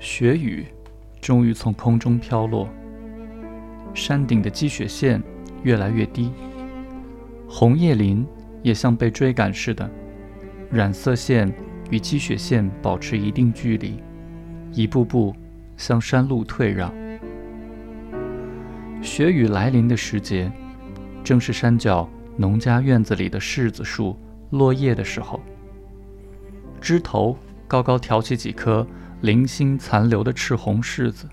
雪雨终于从空中飘落，山顶的积雪线越来越低，红叶林也像被追赶似的，染色线与积雪线保持一定距离，一步步向山路退让。雪雨来临的时节，正是山脚农家院子里的柿子树落叶的时候，枝头高高挑起几颗。零星残留的赤红柿子。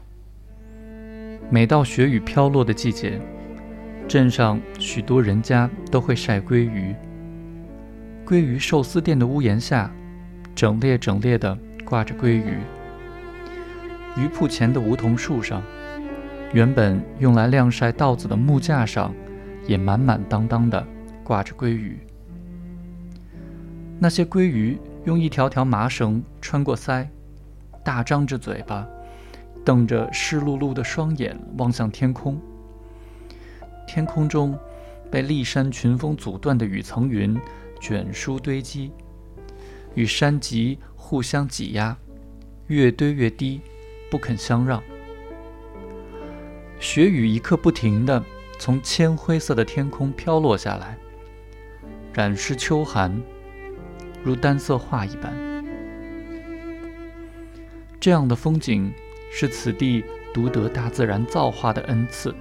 每到雪雨飘落的季节，镇上许多人家都会晒鲑鱼。鲑鱼寿司店的屋檐下，整列整列地挂着鲑鱼。鱼铺前的梧桐树上，原本用来晾晒稻子的木架上，也满满当当地挂着鲑鱼。那些鲑鱼用一条条麻绳穿过腮。大张着嘴巴，瞪着湿漉漉的双眼望向天空。天空中被骊山群峰阻断的雨层云卷舒堆积，与山脊互相挤压，越堆越低，不肯相让。雪雨一刻不停地从铅灰色的天空飘落下来，染湿秋寒，如单色画一般。这样的风景是此地独得大自然造化的恩赐。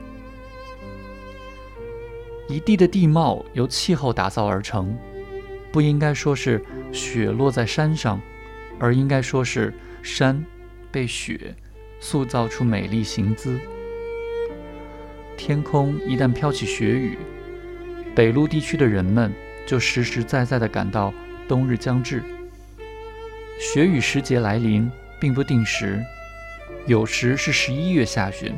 一地的地貌由气候打造而成，不应该说是雪落在山上，而应该说是山被雪塑造出美丽形姿。天空一旦飘起雪雨，北陆地区的人们就实实在在地感到冬日将至，雪雨时节来临。并不定时，有时是十一月下旬，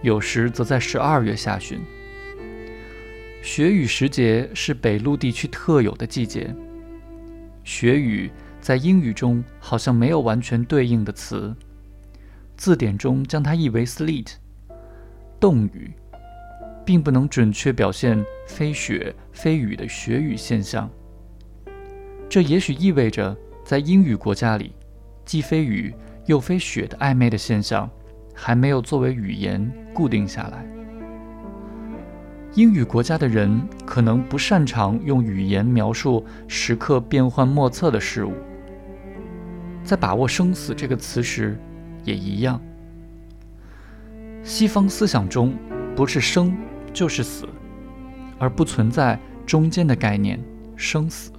有时则在十二月下旬。雪雨时节是北陆地区特有的季节。雪雨在英语中好像没有完全对应的词，字典中将它译为 sleet，冻雨，并不能准确表现非雪非雨的雪雨现象。这也许意味着在英语国家里。既非雨又非雪的暧昧的现象，还没有作为语言固定下来。英语国家的人可能不擅长用语言描述时刻变幻莫测的事物，在把握“生死”这个词时，也一样。西方思想中，不是生就是死，而不存在中间的概念“生死”。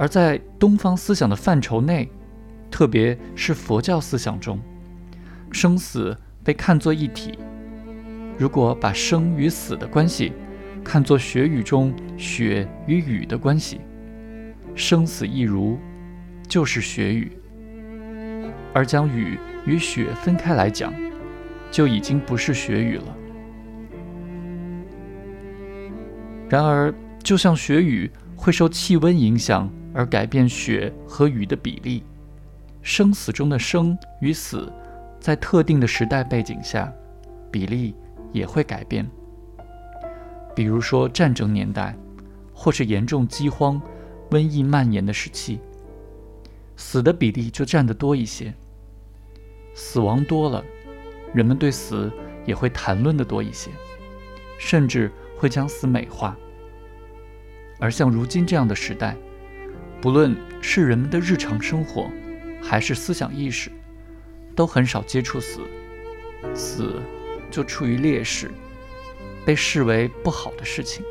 而在东方思想的范畴内，特别是佛教思想中，生死被看作一体。如果把生与死的关系看作雪雨中雪与雨的关系，生死一如，就是雪雨；而将雨与雪分开来讲，就已经不是雪雨了。然而，就像雪雨会受气温影响而改变雪和雨的比例。生死中的生与死，在特定的时代背景下，比例也会改变。比如说战争年代，或是严重饥荒、瘟疫蔓延的时期，死的比例就占得多一些。死亡多了，人们对死也会谈论的多一些，甚至会将死美化。而像如今这样的时代，不论是人们的日常生活，还是思想意识，都很少接触死，死就处于劣势，被视为不好的事情。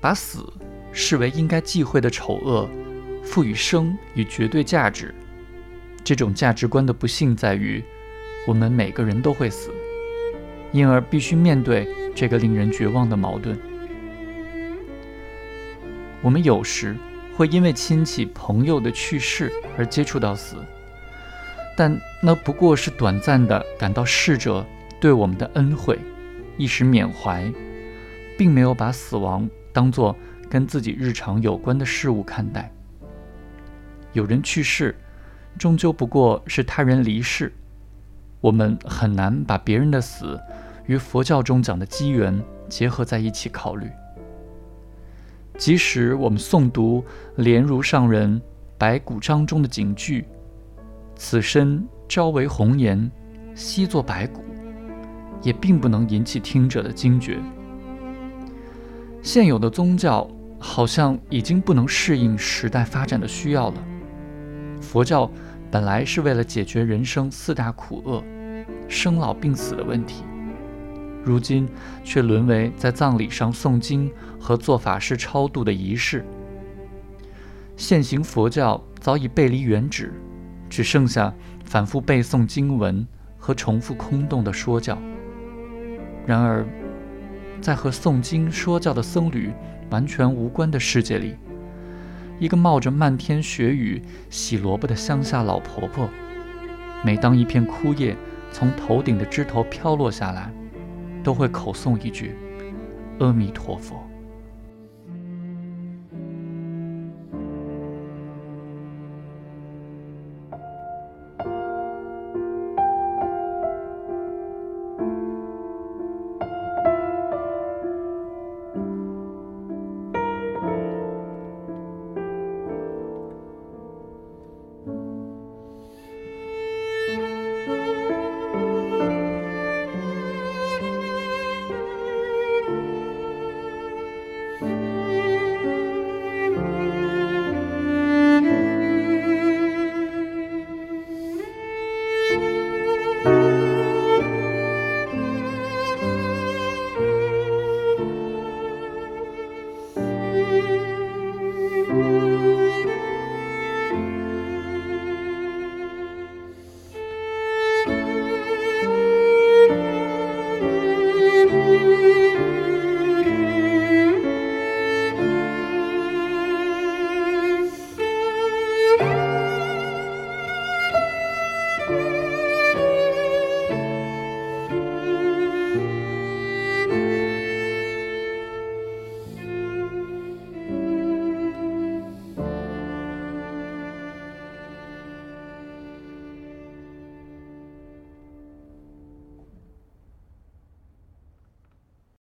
把死视为应该忌讳的丑恶，赋予生以绝对价值。这种价值观的不幸在于，我们每个人都会死，因而必须面对这个令人绝望的矛盾。我们有时。会因为亲戚朋友的去世而接触到死，但那不过是短暂的感到逝者对我们的恩惠，一时缅怀，并没有把死亡当作跟自己日常有关的事物看待。有人去世，终究不过是他人离世，我们很难把别人的死与佛教中讲的机缘结合在一起考虑。即使我们诵读莲如上人《白骨章》中的警句：“此身朝为红颜，夕作白骨，也并不能引起听者的惊觉。现有的宗教好像已经不能适应时代发展的需要了。佛教本来是为了解决人生四大苦厄——生老病死的问题，如今却沦为在葬礼上诵经和做法事超度的仪式。现行佛教早已背离原旨，只剩下反复背诵经文和重复空洞的说教。然而，在和诵经说教的僧侣完全无关的世界里，一个冒着漫天雪雨洗萝卜的乡下老婆婆，每当一片枯叶从头顶的枝头飘落下来，都会口诵一句：“阿弥陀佛。”